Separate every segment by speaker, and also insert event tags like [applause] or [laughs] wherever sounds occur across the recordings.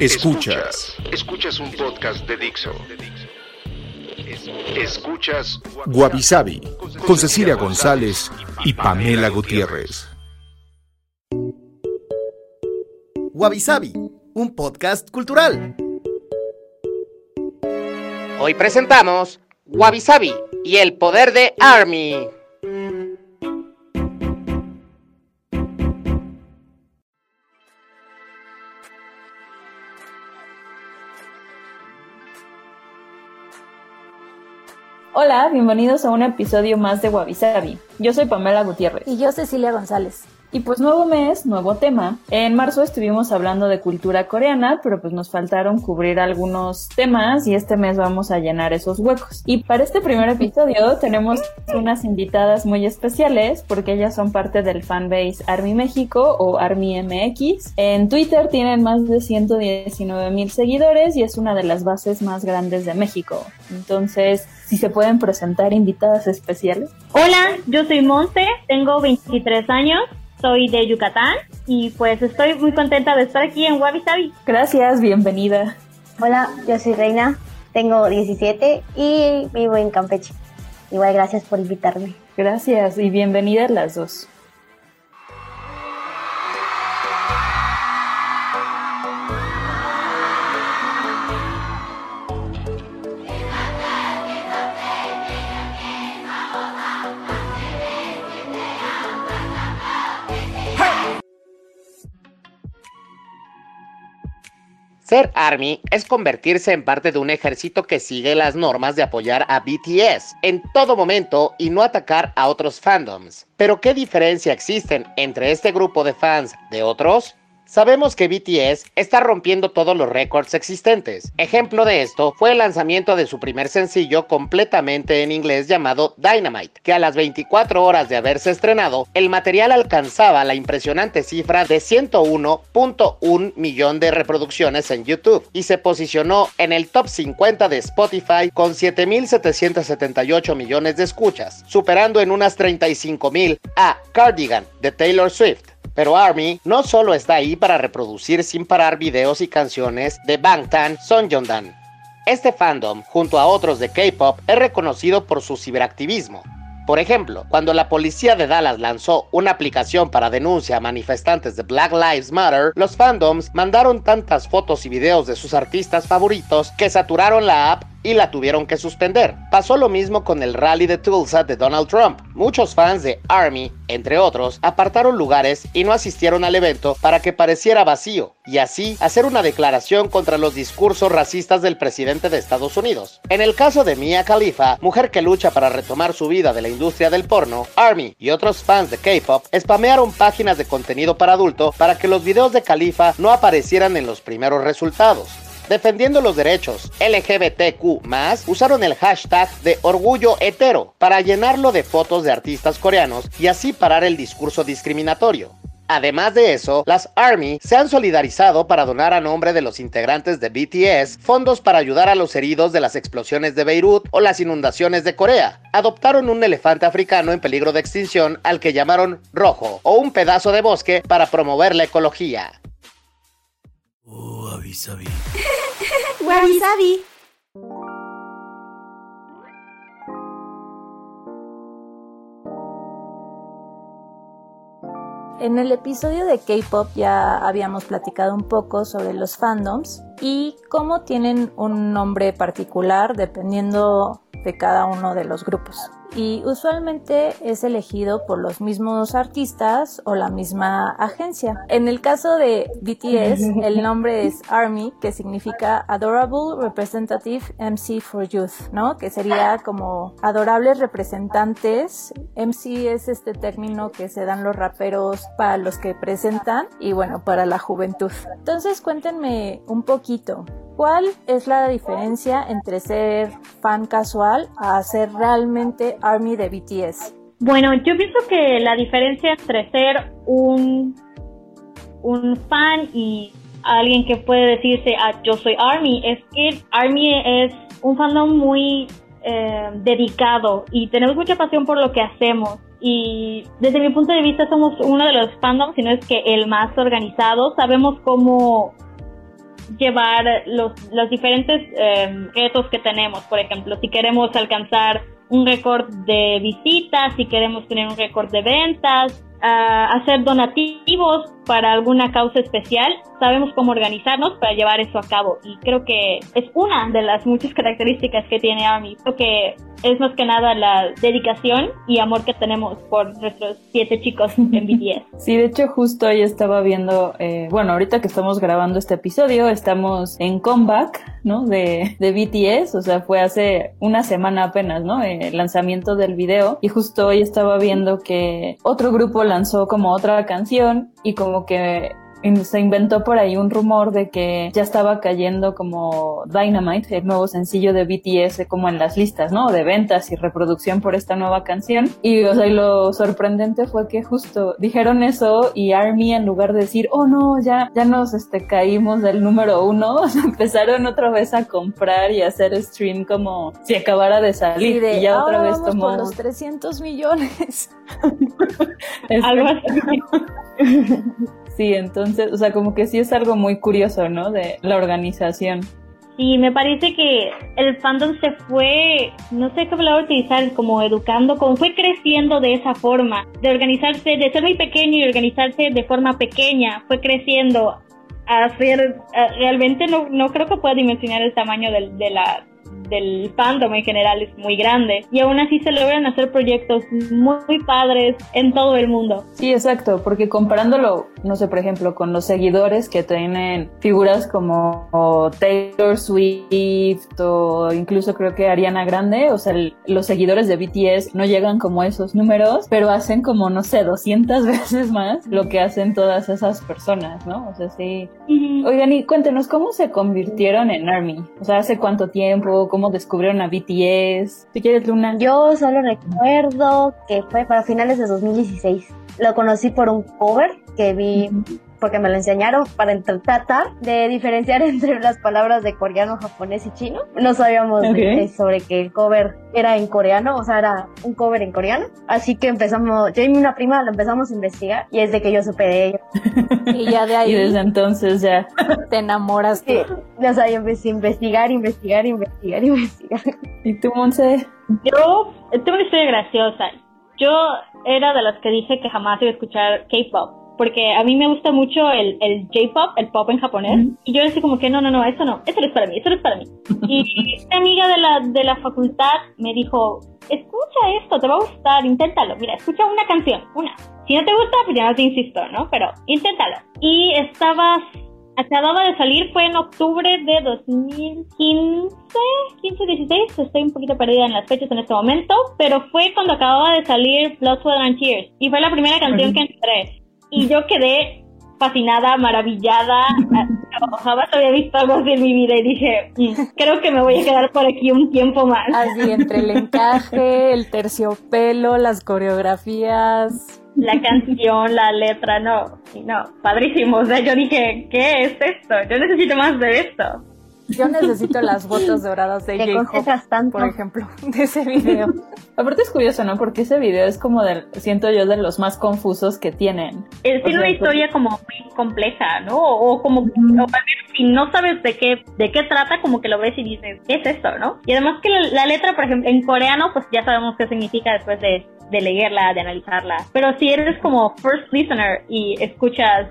Speaker 1: Escuchas. Escuchas un podcast de Dixo. Escuchas
Speaker 2: Guavisabi con Cecilia González y Pamela Gutiérrez.
Speaker 3: Wabi un podcast cultural.
Speaker 4: Hoy presentamos Wabi Sabi y el poder de Army.
Speaker 5: Hola, bienvenidos a un episodio más de Wabi. Yo soy Pamela Gutiérrez.
Speaker 6: Y yo Cecilia González.
Speaker 5: Y pues nuevo mes, nuevo tema. En marzo estuvimos hablando de cultura coreana, pero pues nos faltaron cubrir algunos temas y este mes vamos a llenar esos huecos. Y para este primer episodio tenemos unas invitadas muy especiales porque ellas son parte del fanbase Army México o Army MX. En Twitter tienen más de 119 mil seguidores y es una de las bases más grandes de México. Entonces, si se pueden presentar invitadas especiales.
Speaker 7: Hola, yo soy Monse, tengo 23 años soy de Yucatán y pues estoy muy contenta de estar aquí en Wabi Sabi.
Speaker 5: Gracias, bienvenida.
Speaker 8: Hola, yo soy Reina, tengo 17 y vivo en Campeche. Igual gracias por invitarme.
Speaker 5: Gracias y bienvenidas las dos.
Speaker 4: Ser Army es convertirse en parte de un ejército que sigue las normas de apoyar a BTS en todo momento y no atacar a otros fandoms. Pero ¿qué diferencia existen entre este grupo de fans de otros? Sabemos que BTS está rompiendo todos los récords existentes. Ejemplo de esto fue el lanzamiento de su primer sencillo completamente en inglés llamado Dynamite, que a las 24 horas de haberse estrenado, el material alcanzaba la impresionante cifra de 101.1 millón de reproducciones en YouTube y se posicionó en el top 50 de Spotify con 7.778 millones de escuchas, superando en unas 35.000 a Cardigan de Taylor Swift. Pero Army no solo está ahí para reproducir sin parar videos y canciones de Bangtan Sonyeondan. Este fandom, junto a otros de K-pop, es reconocido por su ciberactivismo. Por ejemplo, cuando la policía de Dallas lanzó una aplicación para denuncia a manifestantes de Black Lives Matter, los fandoms mandaron tantas fotos y videos de sus artistas favoritos que saturaron la app y la tuvieron que suspender. Pasó lo mismo con el rally de Tulsa de Donald Trump. Muchos fans de Army, entre otros, apartaron lugares y no asistieron al evento para que pareciera vacío y así hacer una declaración contra los discursos racistas del presidente de Estados Unidos. En el caso de Mia Khalifa, mujer que lucha para retomar su vida de la industria del porno, Army y otros fans de K-pop spamearon páginas de contenido para adulto para que los videos de Khalifa no aparecieran en los primeros resultados defendiendo los derechos LGBTQ, usaron el hashtag de orgullo hetero para llenarlo de fotos de artistas coreanos y así parar el discurso discriminatorio. Además de eso, las ARMY se han solidarizado para donar a nombre de los integrantes de BTS fondos para ayudar a los heridos de las explosiones de Beirut o las inundaciones de Corea. Adoptaron un elefante africano en peligro de extinción al que llamaron Rojo o un pedazo de bosque para promover la ecología.
Speaker 9: Oh, Avisabi. [laughs]
Speaker 6: Wabi En el episodio de K-Pop ya habíamos platicado un poco sobre los fandoms y cómo tienen un nombre particular dependiendo de cada uno de los grupos. y usualmente es elegido por los mismos artistas o la misma agencia. En el caso de BTS, [laughs] el nombre es ARMY, que significa Adorable Representative MC for Youth, ¿no? Que sería como adorables representantes. MC es este término que se dan los raperos para los que presentan y bueno, para la juventud. Entonces cuéntenme un poquito. ¿Cuál es la diferencia entre ser fan casual a ser realmente ARMY de BTS?
Speaker 7: Bueno, yo pienso que la diferencia entre ser un, un fan y alguien que puede decirse ah, yo soy ARMY es que ARMY es un fandom muy eh, dedicado y tenemos mucha pasión por lo que hacemos y desde mi punto de vista somos uno de los fandoms, si no es que el más organizado. Sabemos cómo llevar los, los diferentes eh, retos que tenemos. Por ejemplo, si queremos alcanzar un récord de visitas, si queremos tener un récord de ventas, hacer donativos para alguna causa especial, sabemos cómo organizarnos para llevar eso a cabo y creo que es una de las muchas características que tiene ARMY. Creo que es más que nada la dedicación y amor que tenemos por nuestros siete chicos en [laughs] BTS.
Speaker 5: Sí, de hecho justo hoy estaba viendo, eh, bueno, ahorita que estamos grabando este episodio, estamos en comeback, ¿no? De, de BTS, o sea, fue hace una semana apenas, ¿no? El lanzamiento del video y justo hoy estaba viendo que otro grupo lanzó como otra canción y como que se inventó por ahí un rumor de que ya estaba cayendo como Dynamite, el nuevo sencillo de BTS, como en las listas, ¿no? De ventas y reproducción por esta nueva canción. Y, o sea, lo sorprendente fue que justo dijeron eso y ARMY en lugar de decir, oh no, ya, ya nos este, caímos del número uno, [laughs] empezaron otra vez a comprar y hacer stream como si acabara de salir. y ya otra vez tomó...
Speaker 6: los 300 millones. [laughs]
Speaker 7: Algo así. [laughs]
Speaker 5: Sí, entonces, o sea, como que sí es algo muy curioso, ¿no? De la organización.
Speaker 7: Sí, me parece que el fandom se fue, no sé qué palabra utilizar, como educando, como fue creciendo de esa forma, de organizarse, de ser muy pequeño y organizarse de forma pequeña, fue creciendo a ser, realmente no, no creo que pueda dimensionar el tamaño de la del fandom en general es muy grande y aún así se logran hacer proyectos muy, padres en todo el mundo.
Speaker 5: Sí, exacto, porque comparándolo, no sé, por ejemplo, con los seguidores que tienen figuras como Taylor Swift o incluso creo que Ariana Grande, o sea, los seguidores de BTS no llegan como esos números, pero hacen como, no sé, 200 [laughs] veces más lo que hacen todas esas personas, ¿no? O sea, sí. Oigan, y cuéntenos, ¿cómo se convirtieron en ARMY? O sea, ¿hace cuánto tiempo? cómo descubrieron a BTS. Si quieres, Luna.
Speaker 8: Yo solo recuerdo que fue para finales de 2016. Lo conocí por un cover que vi porque me lo enseñaron para tratar de diferenciar [laughs] entre las palabras de coreano, japonés y chino. No sabíamos sobre que el cover era en coreano, o sea, era un cover en coreano. Así que empezamos, yo y mi una prima lo empezamos a investigar y es de que yo supe de ello. [laughs]
Speaker 6: Y ya de ahí.
Speaker 5: y desde entonces ya.
Speaker 6: Te enamoras. Sí,
Speaker 8: o sea, yo empecé a investigar, investigar, investigar, investigar.
Speaker 5: ¿Y tú, Monse?
Speaker 7: Yo tengo una historia graciosa. Yo era de las que dije que jamás iba a escuchar K-pop porque a mí me gusta mucho el, el J-pop, el pop en japonés, y yo decía como que no, no, no, eso no, eso no es para mí, eso no es para mí. Y [laughs] una amiga de la, de la facultad me dijo, escucha esto, te va a gustar, inténtalo, mira, escucha una canción, una. Si no te gusta, pues ya no te insisto, ¿no? Pero inténtalo. Y estabas acababa de salir, fue en octubre de 2015, 15, 16, estoy un poquito perdida en las fechas en este momento, pero fue cuando acababa de salir Blood, Sweat and Tears y fue la primera canción que entré y yo quedé fascinada, maravillada. Jamás había visto algo así en mi vida y dije, mm, creo que me voy a quedar por aquí un tiempo más.
Speaker 6: Así, entre el encaje, el terciopelo, las coreografías.
Speaker 7: La canción, la letra, no, no, padrísimo. O sea, yo dije, ¿qué es esto? Yo necesito más de esto.
Speaker 6: Yo necesito las botas doradas de J por ejemplo, [laughs] de ese video.
Speaker 5: Aparte es curioso, ¿no? Porque ese video es como del, siento yo, de los más confusos que tienen.
Speaker 7: Es tiene una historia como muy compleja, ¿no? O, como, o si no sabes de qué, de qué trata, como que lo ves y dices, ¿qué es esto, no? Y además que la, letra, por ejemplo, en coreano, pues ya sabemos qué significa después de, de leerla, de analizarla. Pero si eres como first listener y escuchas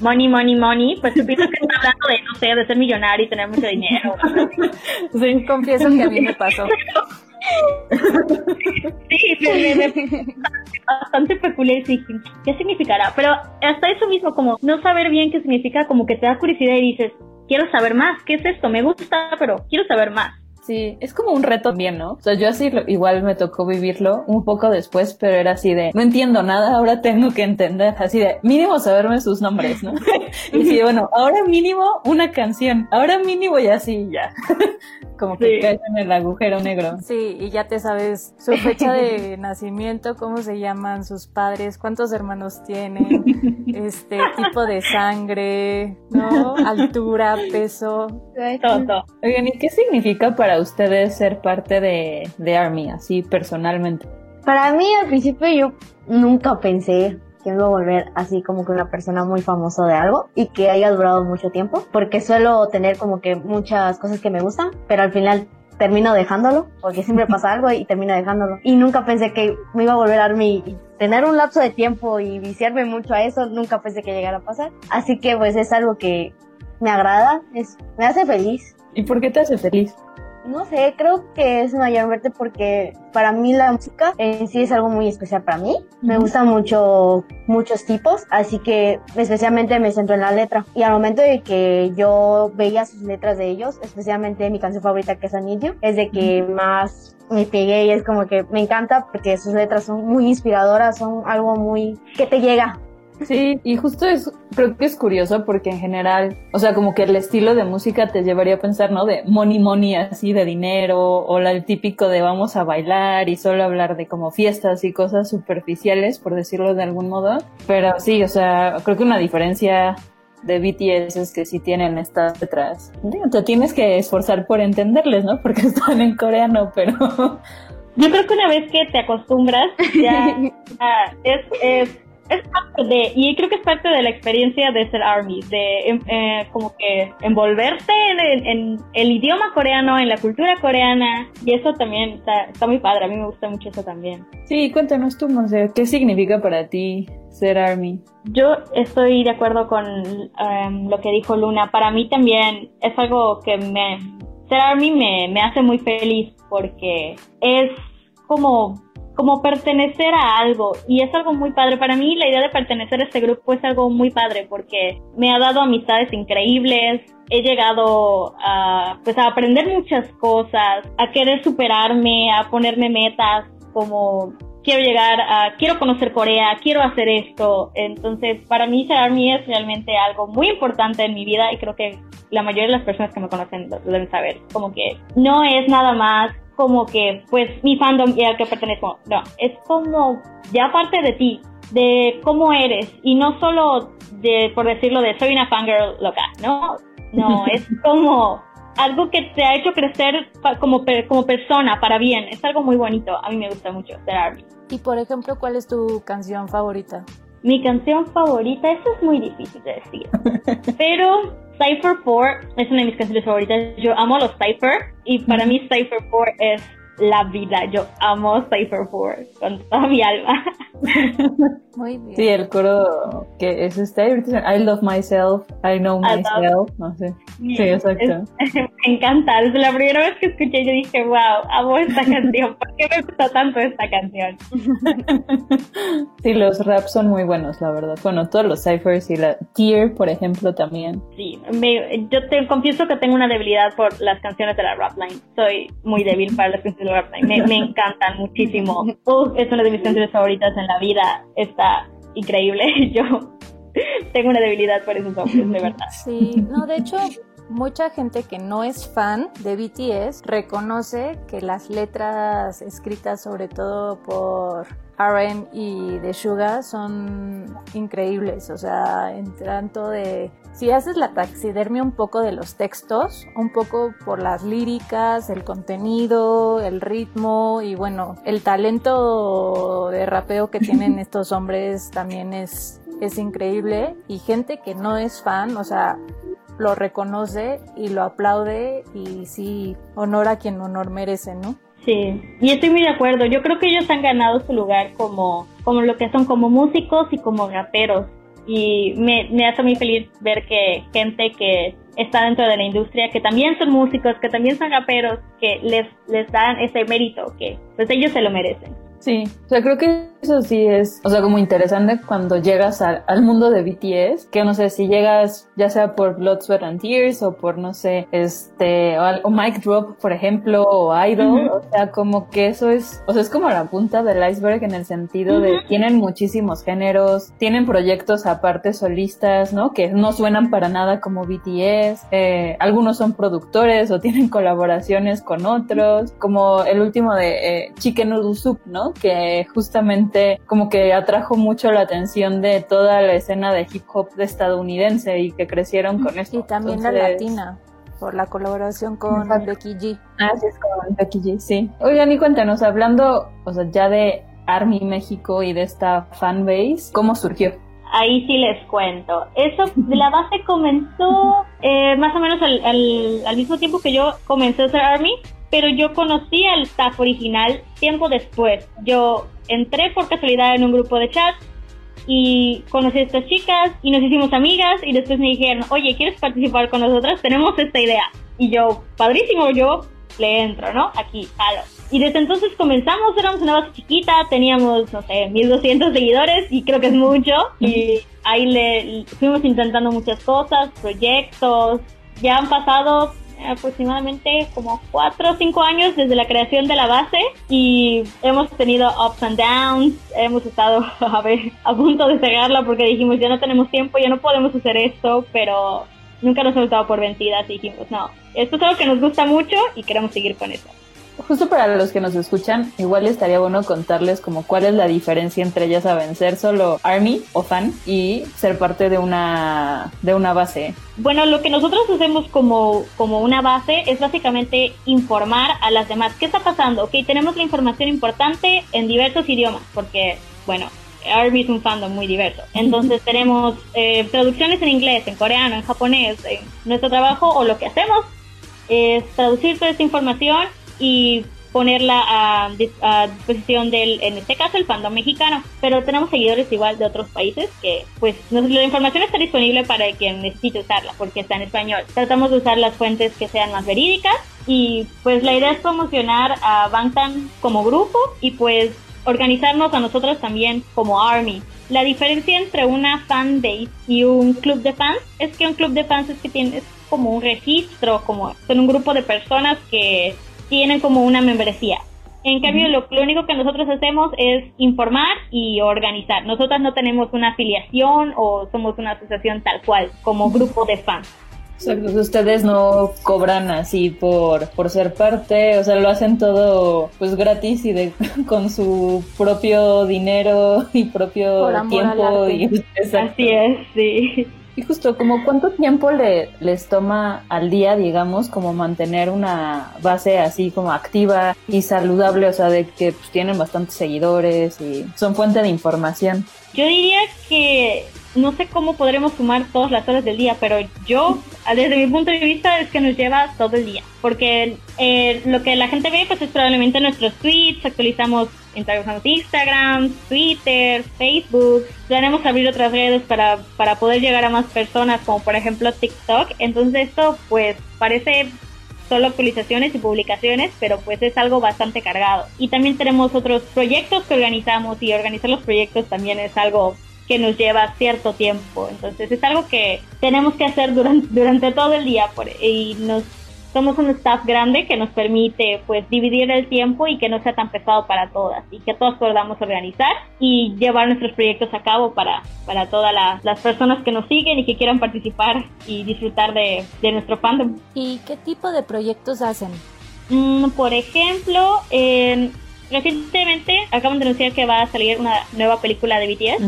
Speaker 7: money, money, money, pues tú piensas que está hablando de, no sé, de ser millonario y tener mucho dinero.
Speaker 6: sí, confieso que a mí me pasó.
Speaker 7: sí, me, bastante peculiar y dije, ¿qué significará? Pero hasta eso mismo, como no saber bien qué significa, como que te da curiosidad y dices, quiero saber más, ¿qué es esto? Me gusta, pero quiero saber más.
Speaker 5: Sí, es como un reto bien, ¿no? O sea, yo así igual me tocó vivirlo un poco después, pero era así de, no entiendo nada, ahora tengo que entender, así de, mínimo saberme sus nombres, ¿no? [laughs] y sí, bueno, ahora mínimo una canción, ahora mínimo y así ya. [laughs] como que sí. caes en el agujero negro.
Speaker 6: Sí, y ya te sabes su fecha de [laughs] nacimiento, cómo se llaman sus padres, cuántos hermanos tienen, este tipo de sangre, ¿no? Altura, peso.
Speaker 7: Todo.
Speaker 5: Oigan, ¿y qué significa para ustedes ser parte de, de Army, así personalmente?
Speaker 8: Para mí al principio yo nunca pensé que iba a volver así como que una persona muy famosa de algo y que haya durado mucho tiempo, porque suelo tener como que muchas cosas que me gustan, pero al final termino dejándolo, porque siempre [laughs] pasa algo y termino dejándolo. Y nunca pensé que me iba a volver a Army y tener un lapso de tiempo y viciarme mucho a eso, nunca pensé que llegara a pasar. Así que pues es algo que me agrada, es, me hace feliz.
Speaker 5: ¿Y por qué te hace feliz?
Speaker 8: No sé, creo que es mayormente porque para mí la música en sí es algo muy especial para mí. Me gustan mucho muchos tipos, así que especialmente me centro en la letra. Y al momento de que yo veía sus letras de ellos, especialmente mi canción favorita que es Anillo, es de que más me pegué y es como que me encanta porque sus letras son muy inspiradoras, son algo muy que te llega,
Speaker 5: Sí, y justo es, creo que es curioso porque en general, o sea, como que el estilo de música te llevaría a pensar, ¿no? De money money, así de dinero, o el típico de vamos a bailar y solo hablar de como fiestas y cosas superficiales, por decirlo de algún modo. Pero sí, o sea, creo que una diferencia de BTS es que sí tienen estas letras. Te tienes que esforzar por entenderles, ¿no? Porque [laughs] están en coreano, pero...
Speaker 7: Yo creo que una vez que te acostumbras, ya [laughs] ah, es, es es parte de, y creo que es parte de la experiencia de ser ARMY, de em, eh, como que envolverse en, en, el idioma coreano, en la cultura coreana, y eso también está, está, muy padre, a mí me gusta mucho eso también.
Speaker 5: Sí, cuéntanos tú, Monse, ¿qué significa para ti ser ARMY?
Speaker 7: Yo estoy de acuerdo con um, lo que dijo Luna, para mí también es algo que me... Ser ARMY me, me hace muy feliz porque es como como pertenecer a algo y es algo muy padre. Para mí la idea de pertenecer a este grupo es algo muy padre porque me ha dado amistades increíbles, he llegado a, pues, a aprender muchas cosas, a querer superarme, a ponerme metas como quiero llegar quiero conocer Corea, quiero hacer esto. Entonces, para mí ARMY es realmente algo muy importante en mi vida y creo que la mayoría de las personas que me conocen lo deben saber. Como que no es nada más como que, pues, mi fandom y al que pertenezco. No, es como ya parte de ti, de cómo eres, y no solo de, por decirlo, de soy una fangirl loca, ¿no? No, [laughs] es como algo que te ha hecho crecer como, como persona, para bien. Es algo muy bonito. A mí me gusta mucho ser ARMY.
Speaker 6: Y, por ejemplo, ¿cuál es tu canción favorita?
Speaker 7: Mi canción favorita, eso es muy difícil de decir. [laughs] Pero Cypher 4 es una de mis canciones favoritas. Yo amo a los Cypher y para mí Cypher 4 es la vida. Yo amo Cypher 4 con toda mi alma. [laughs]
Speaker 6: Muy bien.
Speaker 5: Sí, el coro que es este, I love myself, I know myself, no sé. Sí, exacto.
Speaker 7: Es, [laughs] me encanta. Desde la primera vez que escuché yo dije, wow, amo esta canción. ¿Por qué me gusta tanto esta canción? [laughs]
Speaker 5: sí, los raps son muy buenos, la verdad. Bueno, todos los ciphers y la Tear, por ejemplo, también.
Speaker 7: Sí, me, yo te confieso que tengo una debilidad por las canciones de la rap line. Soy muy débil para las canciones Me, me [laughs] encantan muchísimo. Es una de mis canciones favoritas en la vida. Está increíble. [laughs] Yo tengo una debilidad por esos hombres, de verdad.
Speaker 6: Sí, no, de hecho, mucha gente que no es fan de BTS reconoce que las letras escritas sobre todo por RM y de Suga son increíbles, o sea, en tanto de si haces la taxidermia un poco de los textos, un poco por las líricas, el contenido, el ritmo y bueno, el talento de rapeo que tienen [laughs] estos hombres también es, es increíble y gente que no es fan, o sea, lo reconoce y lo aplaude y sí, honor a quien honor merece, ¿no?
Speaker 7: Sí, y estoy muy de acuerdo. Yo creo que ellos han ganado su lugar como, como lo que son, como músicos y como raperos y me, me hace muy feliz ver que gente que está dentro de la industria, que también son músicos, que también son raperos, que les, les dan ese mérito, que pues ellos se lo merecen.
Speaker 5: Sí, o sea, creo que eso sí es, o sea, como interesante cuando llegas al mundo de BTS, que no sé, si llegas ya sea por Blood, Sweat and Tears o por, no sé, este, o, Mike Drop, por ejemplo, o Idol, o sea, como que eso es, o sea, es como la punta del iceberg en el sentido de tienen muchísimos géneros, tienen proyectos aparte solistas, ¿no? Que no suenan para nada como BTS, eh, algunos son productores o [laughs] tienen colaboraciones con otros, como el último de eh, Chicken Noodle Soup, ¿no? Que justamente como que atrajo mucho la atención de toda la escena de hip hop de estadounidense y que crecieron con esto.
Speaker 6: Y también la latina por la colaboración con Becky G.
Speaker 5: Ah, sí, es con Becky G, sí. Oigan, y cuéntanos, hablando, o sea, ya de Army México y de esta fanbase, ¿cómo surgió?
Speaker 7: Ahí sí les cuento. Eso, la base comenzó eh, más o menos al, al, al mismo tiempo que yo comencé a hacer Army pero yo conocí al staff original tiempo después. Yo entré por casualidad en un grupo de chat y conocí a estas chicas y nos hicimos amigas y después me dijeron, oye, ¿quieres participar con nosotras? Tenemos esta idea. Y yo, padrísimo, yo le entro, ¿no? Aquí, halo. Y desde entonces comenzamos, éramos una base chiquita, teníamos, no sé, 1200 seguidores y creo que es mucho. Y ahí le fuimos intentando muchas cosas, proyectos. Ya han pasado aproximadamente como 4 o 5 años desde la creación de la base y hemos tenido ups and downs, hemos estado [laughs] a ver a punto de cerrarla porque dijimos ya no tenemos tiempo, ya no podemos hacer esto, pero nunca nos hemos dado por vencidas y dijimos no, esto es algo que nos gusta mucho y queremos seguir con eso.
Speaker 5: Justo para los que nos escuchan, igual estaría bueno contarles como cuál es la diferencia entre ya saben ser solo army o fan y ser parte de una de una base.
Speaker 7: Bueno, lo que nosotros hacemos como, como una base es básicamente informar a las demás qué está pasando. Ok, tenemos la información importante en diversos idiomas, porque, bueno, Army es un fandom muy diverso. [laughs] Entonces tenemos eh, traducciones en inglés, en coreano, en japonés. En nuestro trabajo o lo que hacemos es traducir toda esta información y ponerla a, disposición del, en este caso, el fandom mexicano. Pero tenemos seguidores igual de otros países que, pues, la información está disponible para quien necesite usarla porque está en español. Tratamos de usar las fuentes que sean más verídicas y, pues, la idea es promocionar a Bangtan como grupo y, pues, organizarnos a nosotros también como Army. La diferencia entre una fan base y un club de fans es que un club de fans es que tienes como un registro, como son un grupo de personas que tienen como una membresía. En cambio, lo, único que nosotros hacemos es informar y organizar. Nosotras no tenemos una afiliación o somos una asociación tal cual, como grupo de fans.
Speaker 5: Exacto, ustedes no cobran así por, por ser parte, o sea, lo hacen todo pues gratis y de, [laughs] con su propio dinero y propio tiempo. Y, [laughs]
Speaker 7: Así es, sí.
Speaker 5: Y justo, como cuánto tiempo le, les toma al día, digamos, como mantener una base así como activa y saludable, o sea, de que pues, tienen bastantes seguidores y son fuente de información.
Speaker 7: Yo diría que no sé cómo podremos sumar todas las horas del día, pero yo, desde mi punto de vista, es que nos lleva todo el día. Porque eh, lo que la gente ve, pues es probablemente nuestros tweets, actualizamos, Instagram, Twitter, Facebook. Planemos abrir otras redes para, para poder llegar a más personas, como por ejemplo TikTok. Entonces esto, pues, parece solo actualizaciones y publicaciones, pero pues es algo bastante cargado. Y también tenemos otros proyectos que organizamos y organizar los proyectos también es algo que nos lleva cierto tiempo. Entonces es algo que tenemos que hacer durante, durante todo el día por, y nos somos un staff grande que nos permite pues dividir el tiempo y que no sea tan pesado para todas y que todos podamos organizar y llevar nuestros proyectos a cabo para, para todas las personas que nos siguen y que quieran participar y disfrutar de, de nuestro fandom.
Speaker 6: ¿Y qué tipo de proyectos hacen?
Speaker 7: Mm, por ejemplo, recientemente acaban de anunciar que va a salir una nueva película de BTS.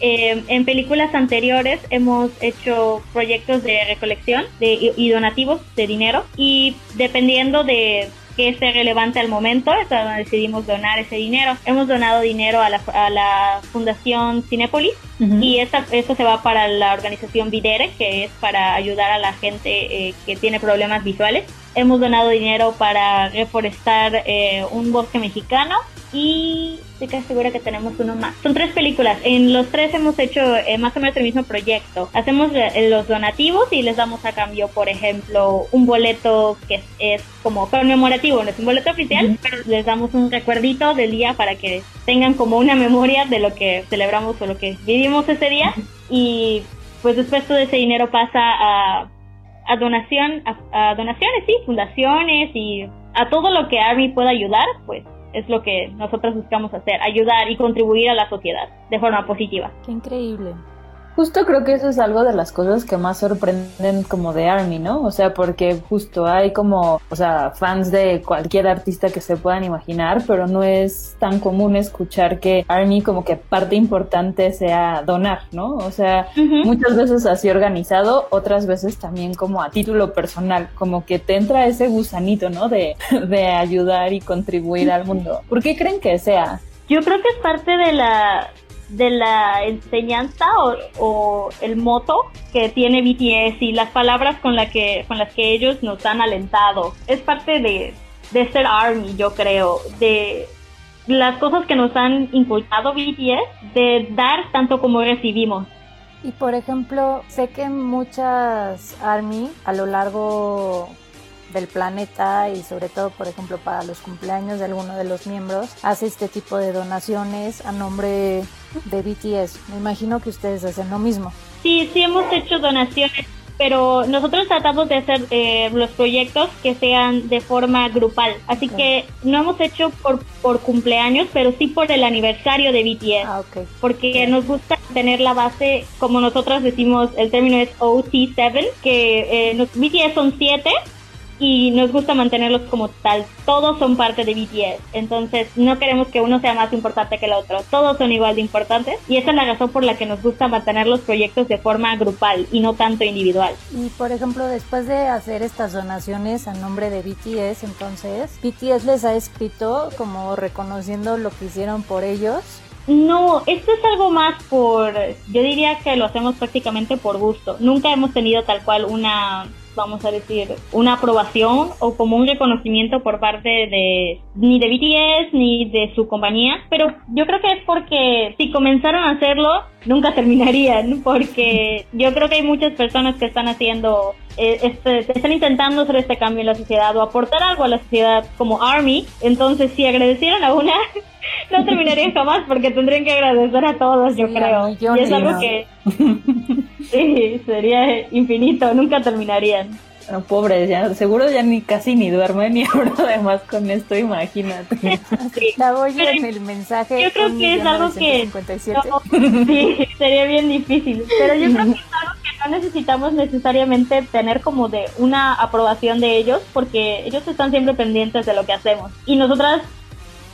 Speaker 7: Eh, en películas anteriores hemos hecho proyectos de recolección de, y donativos de dinero y dependiendo de qué sea relevante al momento, es donde decidimos donar ese dinero. Hemos donado dinero a la, a la Fundación Cinepolis y esta, esto se va para la organización Videre, que es para ayudar a la gente eh, que tiene problemas visuales. Hemos donado dinero para reforestar eh, un bosque mexicano y estoy casi segura que tenemos uno más. Son tres películas. En los tres hemos hecho eh, más o menos el mismo proyecto. Hacemos eh, los donativos y les damos a cambio, por ejemplo, un boleto que es, como conmemorativo, no es un boleto oficial, pero les damos un recuerdito del día para que tengan como una memoria de lo que celebramos o lo que vivimos ese día. Y pues después todo ese dinero pasa a, a donación, a, a donaciones, sí, fundaciones y a todo lo que Army pueda ayudar, pues es lo que nosotros buscamos hacer, ayudar y contribuir a la sociedad de forma positiva.
Speaker 6: Qué increíble.
Speaker 5: Justo creo que eso es algo de las cosas que más sorprenden como de Army, ¿no? O sea, porque justo hay como, o sea, fans de cualquier artista que se puedan imaginar, pero no es tan común escuchar que Army como que parte importante sea donar, ¿no? O sea, muchas veces así organizado, otras veces también como a título personal, como que te entra ese gusanito, ¿no? De, [laughs] de ayudar y contribuir al mundo. ¿Por qué creen que sea?
Speaker 7: Yo creo que es parte de la de la enseñanza o, el moto que tiene BTS y las palabras con, la que, con las que ellos nos han alentado. Es parte de, de ser ARMY, yo creo, de las cosas que nos han inculcado BTS, de dar tanto como recibimos.
Speaker 6: Y por ejemplo, sé que muchas ARMY a lo largo del planeta y sobre todo, por ejemplo, para los cumpleaños de alguno de los miembros, hace este tipo de donaciones a nombre de BTS. Me imagino que ustedes hacen lo mismo.
Speaker 7: Sí, sí hemos hecho donaciones, pero nosotros tratamos de hacer eh, los proyectos que sean de forma grupal. Así que no hemos hecho por, por cumpleaños, pero sí por el aniversario de BTS.
Speaker 6: Ah.
Speaker 7: Porque nos gusta tener la base, como nosotros decimos, el término es OT7, que eh, los BTS son siete y nos gusta mantenerlos como tal. Todos son parte de BTS, entonces no queremos que uno sea más importante que el otro. Todos son igual de importantes y esa es la razón por la que nos gusta mantener los proyectos de forma grupal y no tanto individual.
Speaker 6: Y por ejemplo, después de hacer estas donaciones a nombre de BTS, entonces, BTS les ha escrito como reconociendo lo que hicieron por ellos.
Speaker 7: No, esto es algo más por, yo diría que lo hacemos prácticamente por gusto. Nunca hemos tenido tal cual una vamos a decir, una aprobación o como un reconocimiento por parte de ni de BTS ni de su compañía, pero yo creo que es porque si comenzaron a hacerlo, nunca terminarían, [laughs] porque yo creo que hay muchas personas que están haciendo, eh, este, están intentando hacer este cambio en la sociedad o aportar algo a la sociedad como Army, entonces si agradecieran a una, [laughs] no terminarían jamás porque tendrían que agradecer a todos, yo creo. Y es algo que... Sí, sería infinito, nunca terminarían.
Speaker 5: No, pobres, ya, seguro ya ni casi ni duermen ni [laughs] ahora además con esto, imagínate.
Speaker 6: La voy en el mensaje.
Speaker 7: Yo creo que es algo que sí, sería bien difícil, pero yo creo que es algo que no necesitamos necesariamente tener como de una aprobación de ellos porque ellos están siempre pendientes de lo que hacemos y nosotras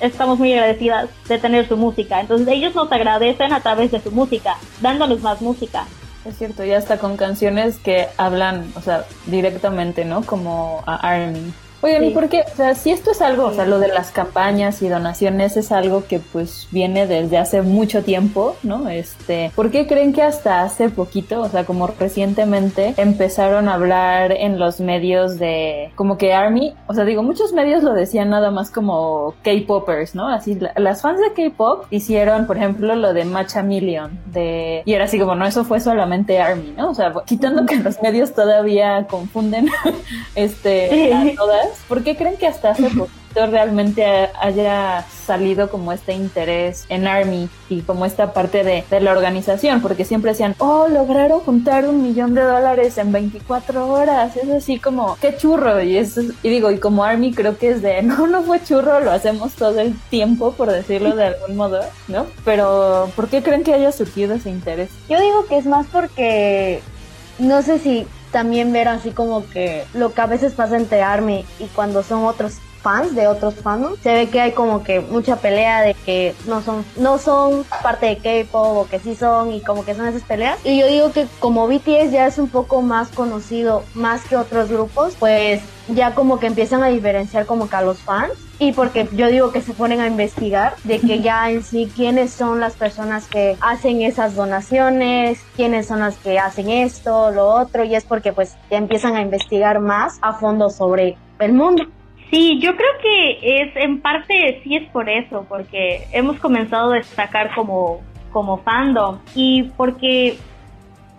Speaker 7: estamos muy agradecidas de tener su música, entonces ellos nos agradecen a través de su música, dándonos más música.
Speaker 5: Es cierto, ya hasta con canciones que hablan, o sea, directamente, ¿no? Como a Army. Oigan, ¿y por qué? O sea, si esto es algo, o sea, lo de las campañas y donaciones es algo que pues viene desde hace mucho tiempo, ¿no? Este, ¿por qué creen que hasta hace poquito, o sea, como recientemente empezaron a hablar en los medios de como que Army, o sea, digo, muchos medios lo decían nada más como K-popers, ¿no? Así las fans de K-pop hicieron, por ejemplo, lo de Matcha Million de y era así como no, eso fue solamente Army, ¿no? O sea, quitando que los medios todavía confunden [laughs] este a todas ¿Por qué creen que hasta hace [laughs] poquito realmente haya salido como este interés en Army y como esta parte de, la organización? Porque siempre decían, oh, lograron juntar un millón de dólares en 24 horas. Es así como, qué churro. Y, eso, y digo, y como Army creo que es de, no, no fue churro, lo hacemos todo el tiempo, por decirlo de algún modo, ¿no? Pero, ¿por qué creen que haya surgido ese interés?
Speaker 8: Yo digo que es más porque, no sé si también ver así como que lo que a veces pasa entre Army y cuando son otros fans de otros fans se ve que hay como que mucha pelea de que no son no son parte de K-pop o que sí son y como que son esas peleas. Y yo digo que como BTS ya es un poco más conocido más que otros grupos pues ya como que empiezan a diferenciar como que a los fans y porque yo digo que se ponen a investigar de que ya en sí quiénes son las personas que hacen esas donaciones, quiénes son las que hacen esto, lo otro y es porque pues ya empiezan a investigar más a fondo sobre el mundo.
Speaker 7: Sí, yo creo que es en parte sí es por eso, porque hemos comenzado a destacar como como fandom y porque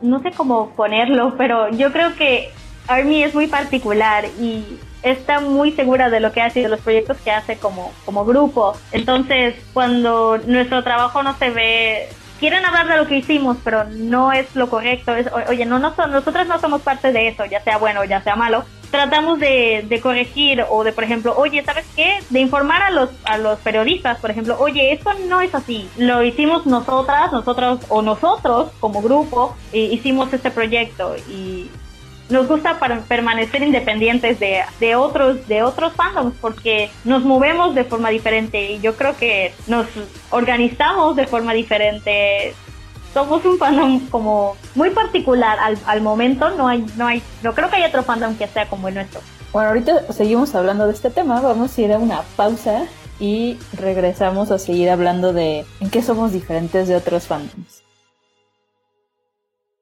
Speaker 7: no sé cómo ponerlo, pero yo creo que Army es muy particular y está muy segura de lo que hace y de los proyectos que hace como, como grupo. Entonces, cuando nuestro trabajo no se ve quieren hablar de lo que hicimos, pero no es lo correcto. Es, oye, no, no nosotros no somos parte de eso, ya sea bueno o ya sea malo. Tratamos de, de, corregir o de, por ejemplo, oye, ¿sabes qué? De informar a los, a los periodistas, por ejemplo, oye, esto no es así. Lo hicimos nosotras, nosotros o nosotros como grupo, e hicimos este proyecto y nos gusta permanecer independientes de, de, otros de otros fandoms porque nos movemos de forma diferente y yo creo que nos organizamos de forma diferente. Somos un fandom como muy particular al, al momento no hay no hay no creo que haya otro fandom que sea como el nuestro.
Speaker 5: Bueno ahorita seguimos hablando de este tema vamos a ir a una pausa y regresamos a seguir hablando de en qué somos diferentes de otros fandoms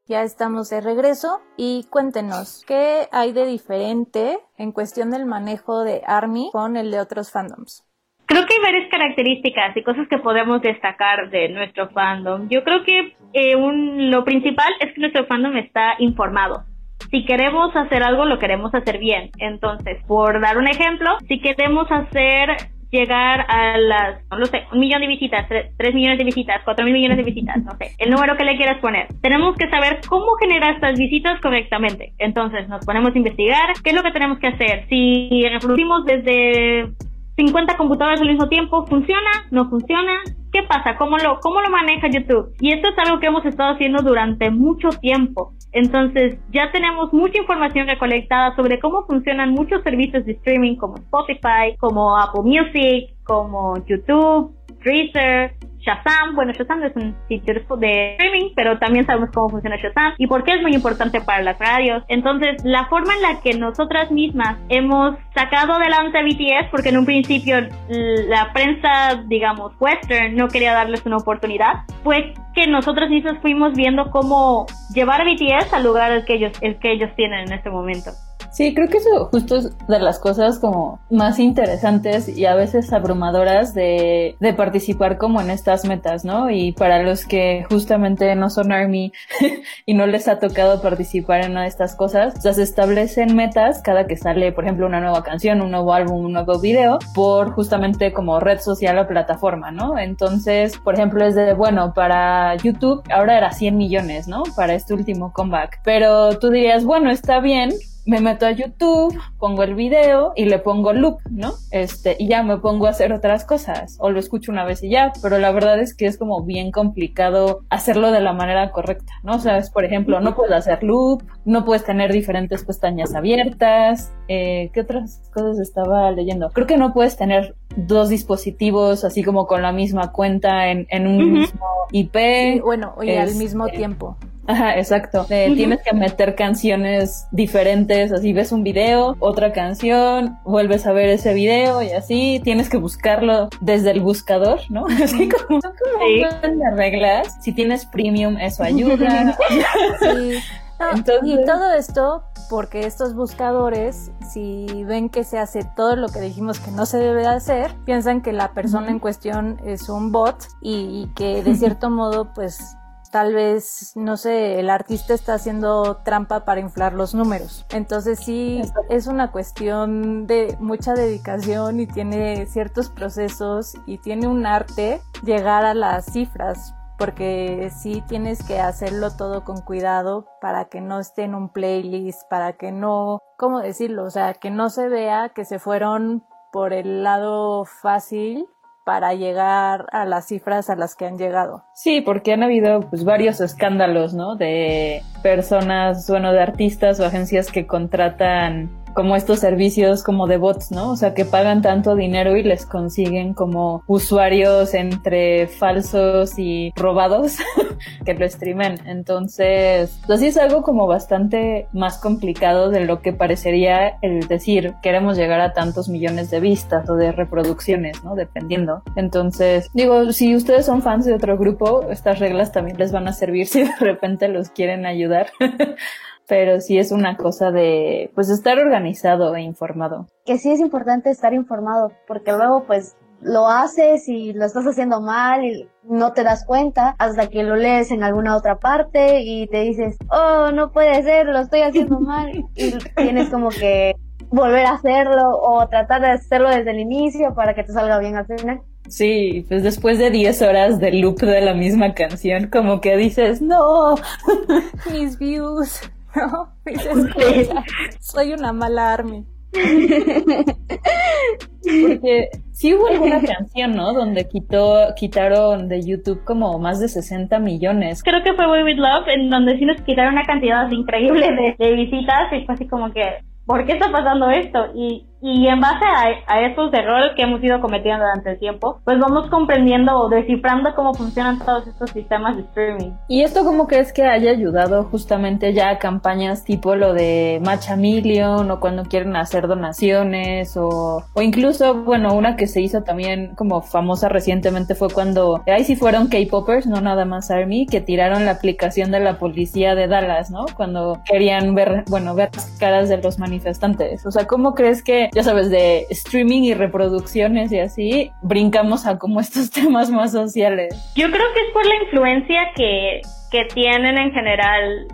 Speaker 6: ya estamos de regreso y cuéntenos, ¿qué hay de diferente en cuestión del manejo de ARMY con el de otros fandoms?
Speaker 7: Creo que hay varias características y cosas que podemos destacar de nuestro fandom. Yo creo que eh, lo principal es que nuestro fandom está informado. Si queremos hacer algo, lo queremos hacer bien. Entonces, por dar un ejemplo, si queremos hacer llegar a las, no sé, un millón de visitas, tres, millones de visitas, cuatro mil millones de visitas, no sé, el número que le quieras poner. Tenemos que saber cómo generar estas visitas correctamente. Entonces nos ponemos a investigar qué es lo que tenemos que hacer. Si reproducimos desde 50 computadoras al mismo tiempo, ¿funciona? ¿No funciona? ¿Qué pasa? ¿Cómo lo, cómo lo maneja YouTube? Y esto es algo que hemos estado haciendo durante mucho tiempo. Entonces, ya tenemos mucha información recolectada sobre cómo funcionan muchos servicios de streaming como Spotify, como Apple Music, como YouTube, Razer, Shazam, bueno, Shazam es un sitio de streaming, pero también sabemos cómo funciona Shazam y por qué es muy importante para las radios. Entonces, la forma en la que nosotras mismas hemos sacado adelante a BTS, porque en un principio la prensa, digamos, western no quería darles una oportunidad, fue que nosotras mismas fuimos viendo cómo llevar a BTS al lugar el que ellos, el que ellos tienen en este momento.
Speaker 5: Sí, creo que eso justo es de las cosas como más interesantes y a veces abrumadoras de, de participar como en estas metas, ¿no? Y para los que justamente no son ARMY [laughs] y no les ha tocado participar en una de estas cosas, se establecen metas cada que sale, por ejemplo, una nueva canción, un nuevo álbum, un nuevo video, por justamente como red social o plataforma, ¿no? Entonces, por ejemplo, es de, bueno, para YouTube ahora era 100 millones, ¿no? Para este último comeback. Pero tú dirías, bueno, está bien, me meto a YouTube, pongo el video y le pongo loop, ¿no? Este, y ya me pongo a hacer otras cosas, o lo escucho una vez y ya, pero la verdad es que es como bien complicado hacerlo de la manera correcta, ¿no? O sea, es, por ejemplo, no puedes hacer loop, no puedes tener diferentes pestañas abiertas, eh, ¿qué otras cosas estaba leyendo? Creo que no puedes tener dos dispositivos así como con la misma cuenta en, en un mismo IP.
Speaker 6: bueno, y al mismo tiempo.
Speaker 5: Ajá, exacto. Tienes que meter canciones diferentes, así ves un video, otra canción, vuelves a ver ese video y así tienes que buscarlo desde el buscador, ¿no? [laughs] Así como son como reglas. Si tienes premium, eso ayuda. [laughs]
Speaker 6: sí. [laughs] Y todo esto porque estos buscadores, si ven que se hace todo lo que dijimos que no se debe hacer, piensan que la persona en cuestión es un bot y que de cierto modo pues tal vez, no sé, el artista está haciendo trampa para inflar los números. Entonces sí, es una cuestión de mucha dedicación y tiene ciertos procesos y tiene un arte llegar a las cifras porque sí tienes que hacerlo todo con cuidado para que no esté en un playlist, para que no, ¿cómo decirlo? O sea, que no se vea que se fueron por el lado fácil para llegar a las cifras a las que han llegado.
Speaker 5: Sí, porque han habido pues varios escándalos, ¿no? De personas, bueno, de artistas o agencias que contratan como estos servicios como de bots, ¿no? O sea, que pagan tanto dinero y les consiguen como usuarios entre falsos y robados [laughs] que lo streamen. Entonces, pues sí es algo como bastante más complicado de lo que parecería el decir queremos llegar a tantos millones de vistas o de reproducciones, ¿no? Dependiendo. Entonces, digo, si ustedes son fans de otro grupo, estas reglas también les van a servir [laughs] si de repente los quieren ayudar. [laughs] pero sí es una cosa de, pues, estar organizado e informado.
Speaker 8: Que sí es importante estar informado, porque luego, pues, lo haces y lo estás haciendo mal y no te das cuenta hasta que lo lees en alguna otra parte y te dices, oh, no puede ser, lo estoy haciendo [laughs] mal. Y tienes como que volver a hacerlo o tratar de hacerlo desde el inicio para que te salga bien al final.
Speaker 5: Sí, pues después de 10 horas de loop de la misma canción, como que dices, no, [laughs]
Speaker 6: mis views, [laughs] no, soy una mala army. [laughs]
Speaker 5: Porque sí hubo alguna canción, ¿no? Donde quitó, quitaron de YouTube como más de 60 millones.
Speaker 7: Creo que fue We With Love, en donde sí nos quitaron una cantidad increíble de, de visitas y fue así como que ¿por qué está pasando esto? Y, y en base a, a estos errores que hemos ido cometiendo durante el tiempo, pues vamos comprendiendo o descifrando cómo funcionan todos estos sistemas de streaming.
Speaker 5: ¿Y esto cómo crees que haya ayudado justamente ya a campañas tipo lo de Matcha Million o cuando quieren hacer donaciones o, o incluso, bueno, una que se hizo también como famosa recientemente fue cuando ahí sí fueron K-Poppers, no nada más Army, que tiraron la aplicación de la policía de Dallas, ¿no? Cuando querían ver, bueno, ver las caras de los manifestantes. O sea, ¿cómo crees que, ya sabes, de streaming y reproducciones y así, brincamos a como estos [laughs] temas más sociales?
Speaker 7: Yo creo que es por la influencia que, que tienen en general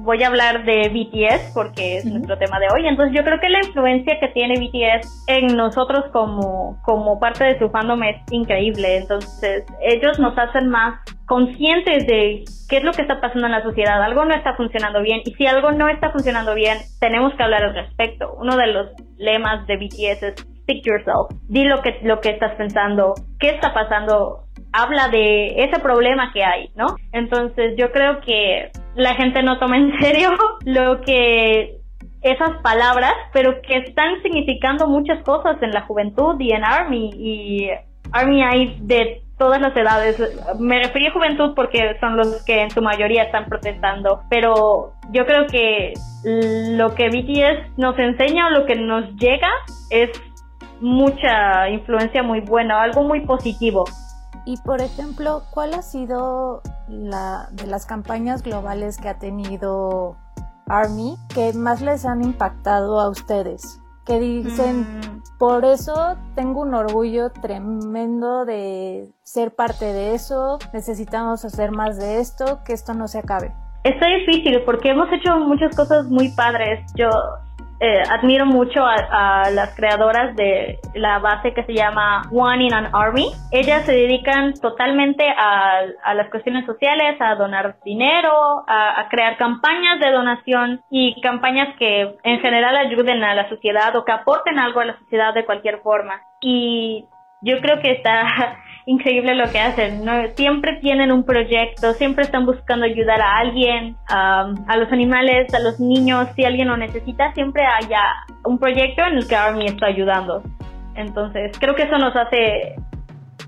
Speaker 7: voy a hablar de BTS porque es nuestro tema de hoy. Entonces yo creo que la influencia que tiene BTS en nosotros como, como parte de su fandom es increíble. Entonces ellos nos hacen más conscientes de qué es lo que está pasando en la sociedad. Algo no está funcionando bien y si algo no está funcionando bien, tenemos que hablar al respecto. Uno de los lemas de BTS es Speak Yourself. Di lo que, lo que estás pensando, qué está pasando habla de ese problema que hay, ¿no? Entonces yo creo que la gente no toma [laughs] en serio lo que esas palabras, pero que están significando muchas cosas en la juventud y en Army y Army hay de todas las edades. Me referí a juventud porque son los que en su mayoría están protestando, pero yo creo que lo que BTS nos enseña o lo que nos llega es mucha influencia muy buena, algo muy positivo.
Speaker 6: Y por ejemplo, ¿cuál ha sido la de las campañas globales que ha tenido Army que más les han impactado a ustedes? Que dicen, mm. por eso tengo un orgullo tremendo de ser parte de eso, necesitamos hacer más de esto, que esto no se acabe.
Speaker 7: Está difícil porque hemos hecho muchas cosas muy padres. Yo eh, admiro mucho a, las creadoras de la base que se llama One in an Army. Ellas se dedican totalmente a, las cuestiones sociales, a donar dinero, a, a, crear campañas de donación y campañas que en general ayuden a la sociedad o que aporten algo a la sociedad de cualquier forma. Y yo creo que está [laughs] increíble lo que hacen, ¿no? Siempre tienen un proyecto, siempre están buscando ayudar a alguien, a los animales, a los niños, si alguien lo necesita, siempre haya un proyecto en el que Army está ayudando. Entonces, creo que eso nos hace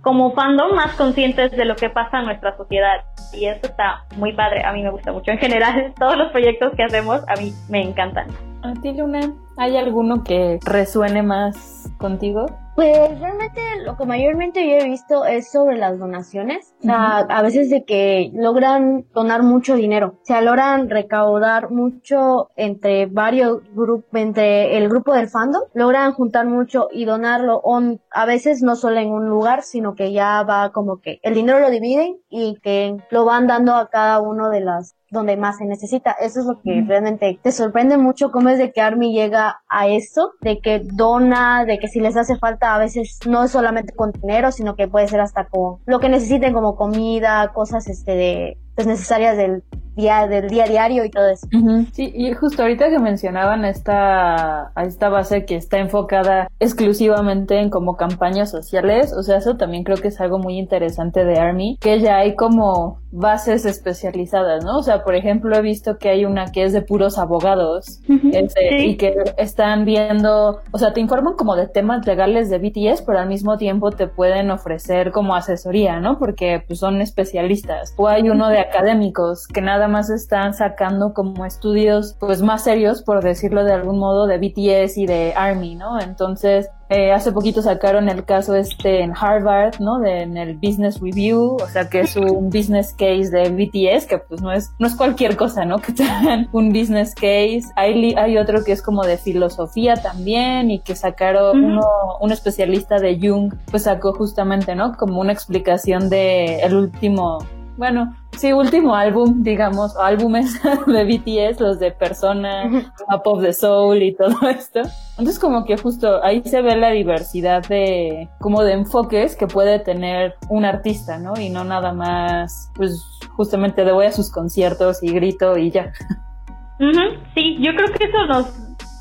Speaker 7: como fandom más conscientes de lo que pasa en nuestra sociedad. Y eso está muy padre, a mí me gusta mucho. En general, [laughs] todos los proyectos que hacemos a mí me encantan.
Speaker 5: ¿A ti, Luna? ¿Hay alguno que resuene más contigo?
Speaker 8: Pues realmente lo que mayormente yo he visto es sobre las donaciones. O sea, a veces de que logran donar mucho dinero. O sea, logran recaudar mucho entre varios grupos, entre el grupo del fandom. Logran juntar mucho y donarlo a veces no solo en un lugar, sino que ya va como que el dinero lo dividen y que lo van dando a cada uno de las donde más se necesita. Eso es lo que realmente te sorprende mucho cómo es de que Army llega a esto, de que dona, de que si les hace falta a veces no es solamente con dinero, sino que puede ser hasta con lo que necesiten como comida, cosas este de pues, necesarias del día del día a diario y todo eso.
Speaker 5: Sí, y justo ahorita que mencionaban esta a esta base que está enfocada exclusivamente en como campañas sociales, o sea, eso también creo que es algo muy interesante de Army, que ya hay como bases especializadas, ¿no? O sea, por ejemplo, he visto que hay una que es de puros abogados este, y que están viendo, o sea, te informan como de temas legales de BTS, pero al mismo tiempo te pueden ofrecer como asesoría, ¿no? Porque pues son especialistas. O hay uno de académicos que nada más están sacando como estudios pues más serios, por decirlo de algún modo, de BTS y de ARMY, ¿no? Entonces, Eh, hace poquito sacaron el caso este en Harvard, ¿no? De, en el Business Review, o sea que es un [laughs] business case de BTS, que pues no es, no es cualquier cosa, ¿no? [laughs] Que tengan un business case. Hay, hay otro que es como de filosofía también y que sacaron uno, un especialista de Jung, pues sacó justamente, ¿no? Como una explicación de el último bueno, sí, último álbum, digamos, álbumes [laughs] de BTS, los de Persona, Up of the Soul y todo [laughs] esto. Entonces como que justo ahí se ve la diversidad de, como de enfoques que puede tener un artista, ¿no? Y no nada más, pues justamente de voy a sus conciertos y grito y ya. [laughs]
Speaker 7: Sí, yo creo que eso nos,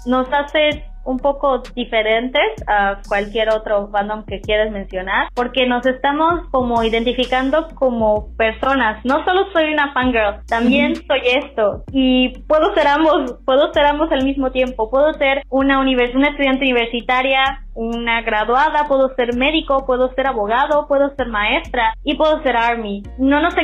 Speaker 7: nos hace un poco diferentes a cualquier otro fandom que quieras mencionar, porque nos estamos como identificando como personas. No solo soy una fangirl, también soy esto y puedo ser ambos, puedo ser ambos al mismo tiempo. Puedo ser una univers una estudiante universitaria, una graduada, puedo ser médico, puedo ser abogado, puedo ser maestra y puedo ser army. No nos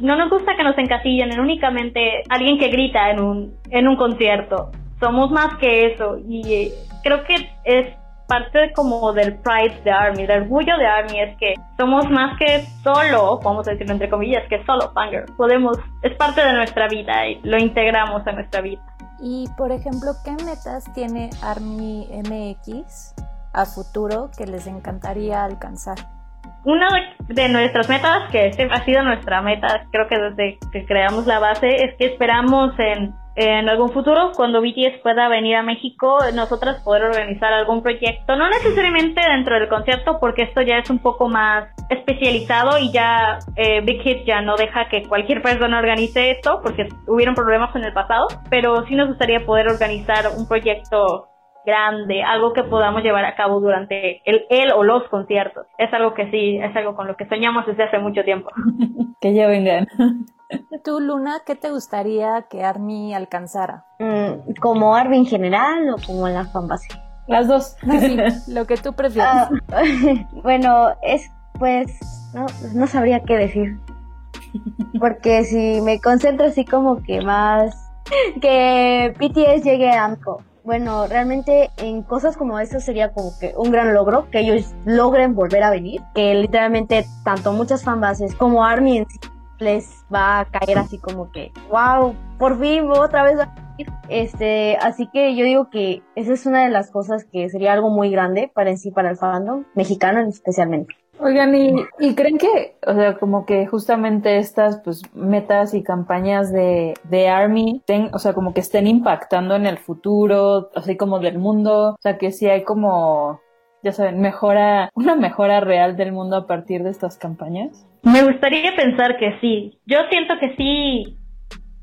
Speaker 7: no nos gusta que nos encasillen en únicamente alguien que grita en un en un concierto somos más que eso y eh, creo que es parte como del pride de Army, el orgullo de Army es que somos más que solo, vamos a decirlo entre comillas, que solo Fanger. Podemos, es parte de nuestra vida y lo integramos a nuestra vida.
Speaker 6: Y por ejemplo, ¿qué metas tiene Army MX a futuro que les encantaría alcanzar?
Speaker 7: Una de nuestras metas, que ha sido nuestra meta, creo que desde que creamos la base, es que esperamos en en algún futuro, cuando BTS pueda venir a México, nosotras poder organizar algún proyecto, no necesariamente dentro del concierto, porque esto ya es un poco más especializado y ya eh, Big Hit ya no deja que cualquier persona organice esto, porque hubieron problemas en el pasado, pero sí nos gustaría poder organizar un proyecto grande, algo que podamos llevar a cabo durante el, el o los conciertos. Es algo que sí, es algo con lo que soñamos desde hace mucho tiempo. [laughs]
Speaker 5: que ya vengan.
Speaker 6: Tú, Luna, ¿qué te gustaría que Army alcanzara?
Speaker 8: Mm, ¿Como Army en general o como la fanbase?
Speaker 5: Las dos. [laughs] [laughs]
Speaker 6: lo que tú prefieras.
Speaker 8: Ah, [laughs] bueno, es pues no, no sabría qué decir. Porque si me concentro así como que más que BTS llegue a AMCO. Bueno, realmente en cosas como eso sería como que un gran logro, que ellos logren volver a venir, que literalmente tanto muchas fanbases como Army en sí les va a caer así como que, wow, por fin otra vez este, así que yo digo que esa es una de las cosas que sería algo muy grande para en sí, para el fandom mexicano especialmente.
Speaker 5: Oigan, ¿y, creen que, o sea, como que justamente estas, pues, metas y campañas de, de Army, o sea, como que estén impactando en el futuro, así como del mundo, o sea, que sí hay como, ya saben, mejora, una mejora real del mundo a partir de estas campañas?
Speaker 7: Me gustaría pensar que sí. Yo siento que sí,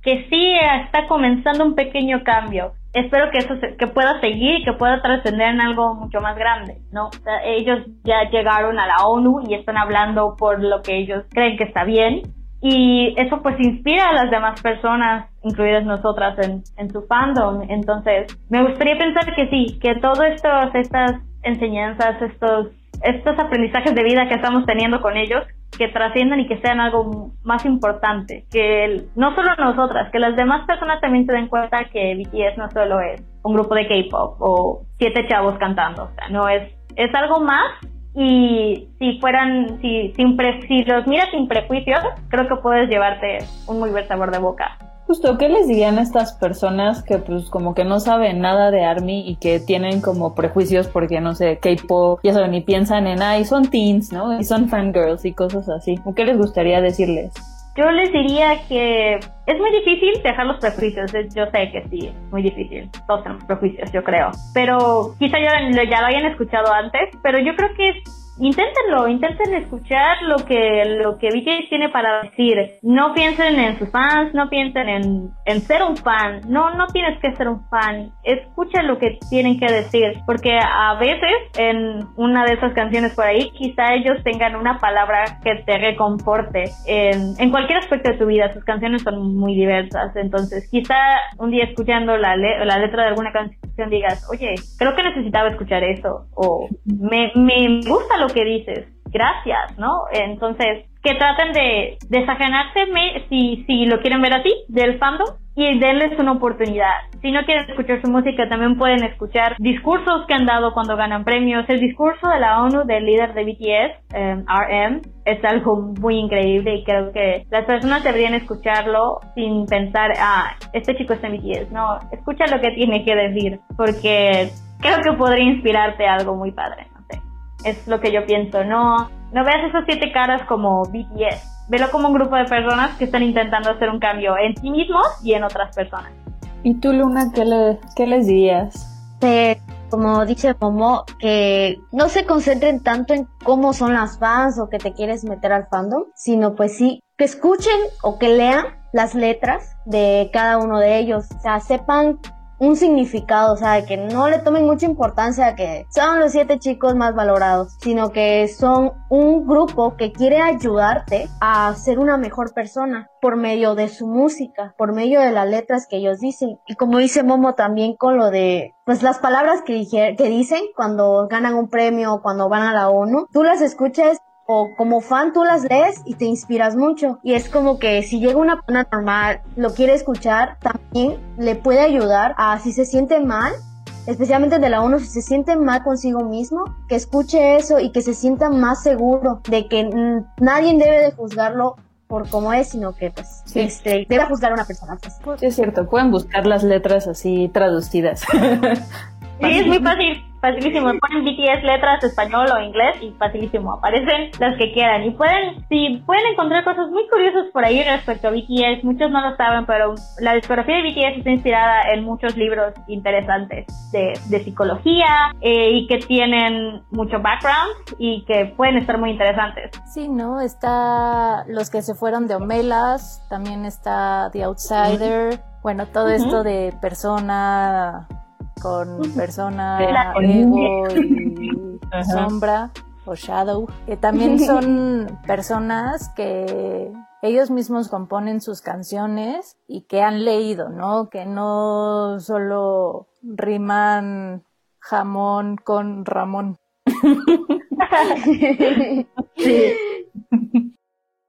Speaker 7: que sí está comenzando un pequeño cambio. Espero que eso que pueda seguir y que pueda trascender en algo mucho más grande, ¿no? ellos ya llegaron a la ONU y están hablando por lo que ellos creen que está bien y eso pues inspira a las demás personas, incluidas nosotras en, en su fandom. Entonces, me gustaría pensar que sí, que todas estas enseñanzas, estos estos aprendizajes de vida que estamos teniendo con ellos, que trasciendan y que sean algo más importante, que no solo nosotras, que las demás personas también se den cuenta que BTS no solo es un grupo de K-pop o siete chavos cantando, o sea, no es, es algo más y si fueran, si, sin si los miras sin prejuicios, creo que puedes llevarte un muy buen sabor de boca.
Speaker 5: Justo, ¿qué les dirían a estas personas que pues como que no saben nada de ARMY y que tienen como prejuicios porque no sé, K-pop, ya saben, y piensan en, ay, son teens, ¿no? Y son fangirls y cosas así. ¿O qué les gustaría decirles?
Speaker 7: Yo les diría que es muy difícil dejar los prejuicios. Yo sé que sí, es muy difícil. Todos tenemos prejuicios, yo creo. Pero quizá ya, ya lo hayan escuchado antes, pero yo creo que es inténtenlo, intenten escuchar lo que lo que BTS tiene para decir. No piensen en sus fans, no piensen en, en ser un fan. No, no tienes que ser un fan. Escucha lo que tienen que decir, porque a veces en una de esas canciones por ahí, quizá ellos tengan una palabra que te reconforte en, en cualquier aspecto de tu vida. Sus canciones son muy diversas, entonces quizá un día escuchando la, la letra de alguna canción digas, oye, creo que necesitaba escuchar eso, o me, me gusta lo que dices, gracias, ¿no? Entonces, que traten de desajenarse, si, si lo quieren ver así, del fandom y denles una oportunidad. Si no quieren escuchar su música, también pueden escuchar discursos que han dado cuando ganan premios. El discurso de la ONU del líder de BTS, em, RM, es algo muy increíble y creo que las personas deberían escucharlo sin pensar, ah, este chico está en BTS. No, escucha lo que tiene que decir, porque creo que podría inspirarte algo muy padre. Es lo que yo pienso. No, no veas esas siete caras como BTS velo como un grupo de personas que están intentando hacer un cambio en sí mismos y en otras personas.
Speaker 5: ¿Y tú, Luna, qué, le, qué les dirías?
Speaker 8: como dice Momo, que no se concentren tanto en cómo son las fans o que te quieres meter al fandom, sino pues sí, que escuchen o que lean las letras de cada uno de ellos, o sea, sepan un significado, o sea, que no le tomen mucha importancia a que son los siete chicos más valorados, sino que son un grupo que quiere ayudarte a ser una mejor persona por medio de su música, por medio de las letras que ellos dicen. Y como dice Momo también con lo de, pues las palabras que, que dicen cuando ganan un premio o cuando van a la ONU, tú las escuchas o como fan tú las lees y te inspiras mucho. Y es como que si llega una persona normal, lo quiere escuchar, también le puede ayudar a si se siente mal, especialmente de la uno, si se siente mal consigo mismo, que escuche eso y que se sienta más seguro de que nadie debe de juzgarlo por cómo es, sino que pues este, debe juzgar a una persona.
Speaker 5: Pues. Sí, es cierto, pueden buscar las letras así traducidas.
Speaker 7: sí, es muy fácil facilísimo. Ponen BTS letras español o inglés y facilísimo. Aparecen [laughs] las que quieran. Y pueden, si pueden encontrar cosas muy curiosas por ahí respecto a BTS. Muchos no lo saben, pero la discografía de BTS está inspirada en muchos libros interesantes de, de psicología eh, y que tienen mucho background y que pueden estar muy interesantes.
Speaker 6: Sí, ¿no? Está los que se fueron de Omelas, también está The Outsider. Bueno, todo esto de persona con persona, ego y [laughs] sombra o shadow, que también [laughs] son personas que ellos mismos componen sus canciones y que han leído, ¿no? Que no solo riman jamón con Ramón. [laughs]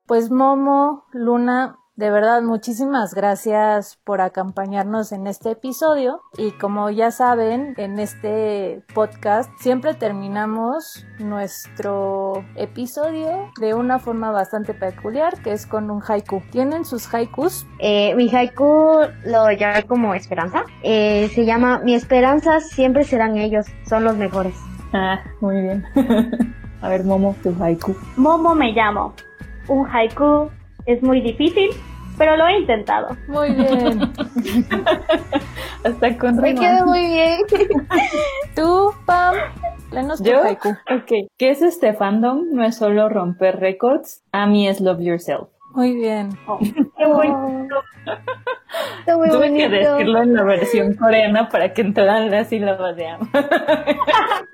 Speaker 6: Pues Momo, Luna, de verdad, muchísimas gracias por acompañarnos en este episodio y como ya saben, en este podcast siempre terminamos nuestro episodio de una forma bastante peculiar que es con un haiku. ¿Tienen sus haikus?
Speaker 8: Eh, mi haiku lo llamo como esperanza. Eh, se llama Mi esperanza siempre serán ellos, son los mejores.
Speaker 5: Ah, muy bien. [laughs] A ver, Momo, tu haiku.
Speaker 7: Momo me llamo. Un haiku es muy difícil, pero lo he intentado.
Speaker 6: Muy bien. [laughs]
Speaker 5: Hasta con
Speaker 8: Me quedó muy bien. [laughs]
Speaker 6: Tú, Pam, lenos
Speaker 5: ¿Yo? Ok. ¿Qué es este fandom? No es solo romper récords. A mí es Love Yourself.
Speaker 6: Muy bien.
Speaker 7: Oh, qué bonito.
Speaker 8: muy
Speaker 5: Tuve
Speaker 8: bonito.
Speaker 5: que decirlo en la versión coreana para que entraran las sílabas de Am.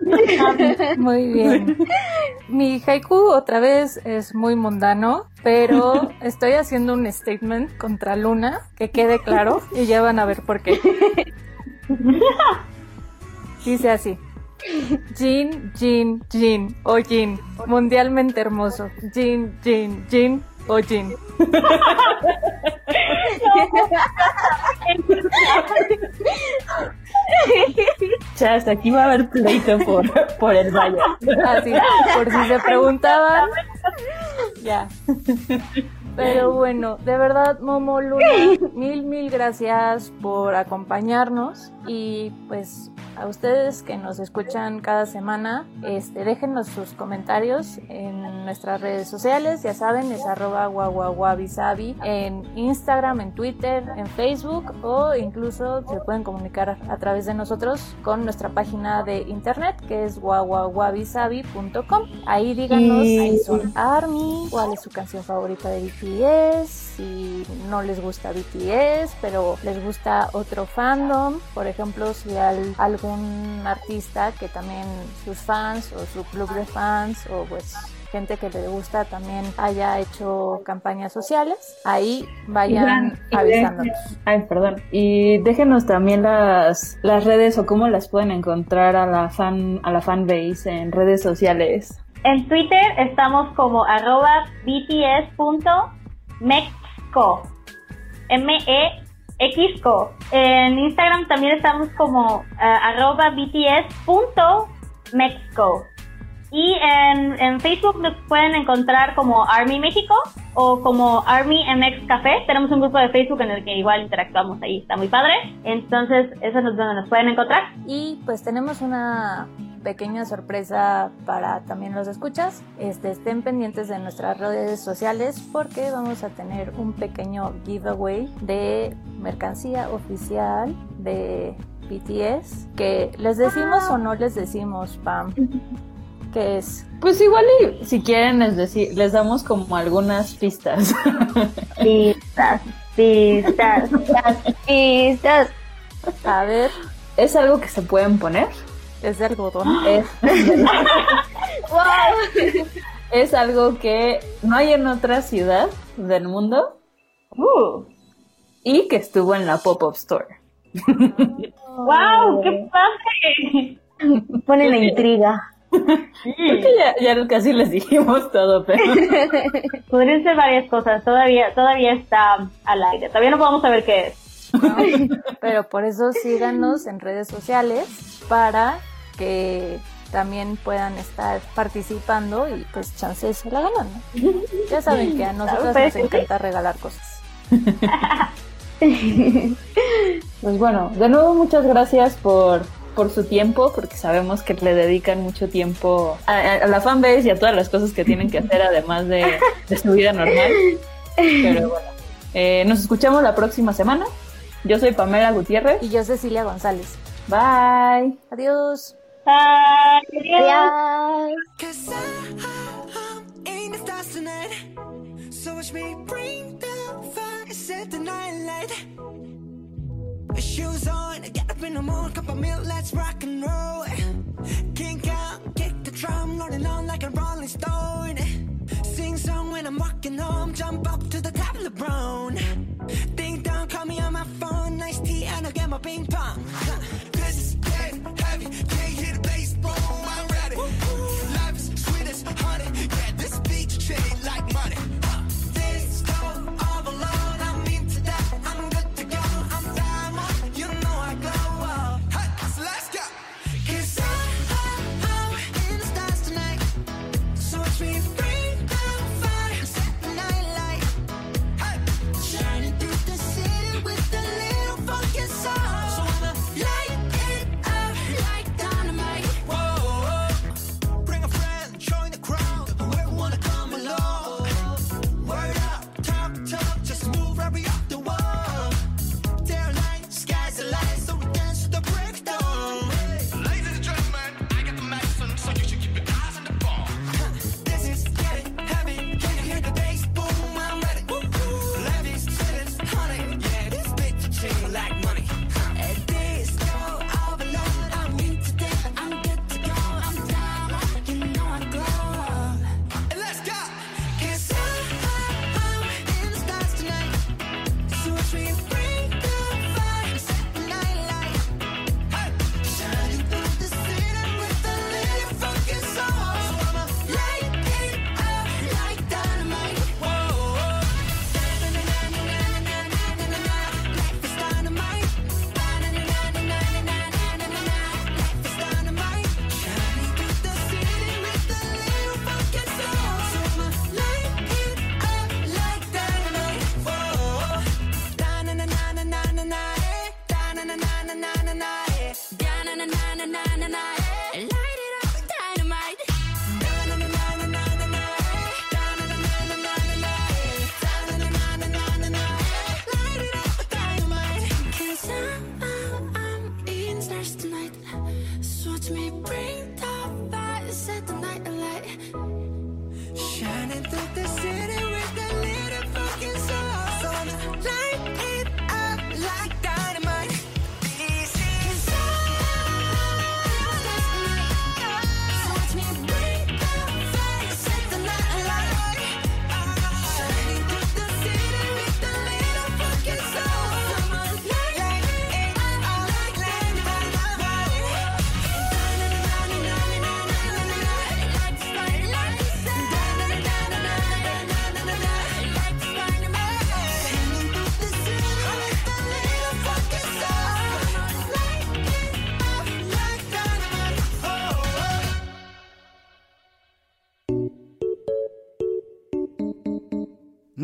Speaker 5: [laughs]
Speaker 6: Muy bien. Mi haiku otra vez es muy mundano, pero estoy haciendo un statement contra Luna, que quede claro, y ya van a ver por qué. Dice así. Jin, Jin, Jin, o Jin, mundialmente hermoso. Jin, Jin, Jin, o Jin.
Speaker 5: Chas, aquí va a haber pleito por, por el valle.
Speaker 6: Así, por si se preguntaban. Ya. Pero bueno, de verdad, Momo Luna, mil, mil gracias por acompañarnos y pues a ustedes que nos escuchan cada semana, este, déjenos sus comentarios en nuestras redes sociales, ya saben, es arroba guaguaguabisabi en Instagram, en Twitter, en Facebook o incluso se pueden comunicar a través de nosotros con nuestra página de internet que es guaguaguabisabi.com. Ahí díganos si son ARMY, cuál es su canción favorita de BTS, si no les gusta BTS, pero les gusta otro fandom, por ejemplo, si hay algún artista que también sus fans o su club de fans o pues gente que le gusta también haya hecho campañas sociales, ahí vayan avisándonos.
Speaker 5: Ay, perdón. Y déjenos también las, las redes o cómo las pueden encontrar a la fan, a la fanbase en redes sociales.
Speaker 7: En Twitter estamos como arroba bts.mexco. M-E-X-Co. En Instagram también estamos como eh, arroba bts.mexco. Y en, en Facebook nos pueden encontrar como Army México o como Army MX Café. Tenemos un grupo de Facebook en el que igual interactuamos ahí, está muy padre. Entonces, eso es donde nos pueden encontrar.
Speaker 6: Y pues tenemos una pequeña sorpresa para también los escuchas. Este, estén pendientes de nuestras redes sociales porque vamos a tener un pequeño giveaway de mercancía oficial de BTS que les decimos o no les decimos, Pam. [laughs] ¿Qué es?
Speaker 5: Pues igual y si quieren les, deci- les damos como algunas pistas. [laughs]
Speaker 7: Pistas, pistas,
Speaker 8: Pistas.
Speaker 6: A ver,
Speaker 5: ¿Es algo que se pueden poner?
Speaker 6: Es de algodón. [gasps]
Speaker 5: Es, [laughs] es algo que no hay en otra ciudad del mundo
Speaker 7: Uh,
Speaker 5: y que estuvo en la pop-up store. [laughs]
Speaker 7: ¡Wow! ¡Qué padre!
Speaker 8: Pone la intriga.
Speaker 5: Creo que ya, ya casi les dijimos todo, pero [laughs]
Speaker 7: Podrían ser varias cosas. Todavía, todavía está al aire. Todavía no podemos saber qué es.
Speaker 6: Pero por eso síganos en redes sociales para que también puedan estar participando y pues chances se la ganan. ¿no? Ya saben que a nosotros nos encanta regalar cosas. [laughs]
Speaker 5: pues bueno, de nuevo muchas gracias por, por su tiempo, porque sabemos que le dedican mucho tiempo a, a- a la fanbase y a todas las cosas que tienen que hacer además de, de su vida normal. Pero bueno, eh, nos escuchamos la próxima semana. Yo soy Pamela Gutiérrez.
Speaker 6: Y yo Cecilia González.
Speaker 5: Bye.
Speaker 6: Adiós.
Speaker 7: Adiós.
Speaker 8: Adiós.
Speaker 10: Cause I'm in the stars tonight. So watch me bring the fire, set the night light. Shoes on, get up in the morning, cup of milk, let's rock and roll. Kink out, kick the drum, rolling on like a rolling stone. Sing song when I'm walking home, jump up to the top of the brown. Nice tea, and I'll get my ping pong. This is getting heavy, can't hear the bass, boom,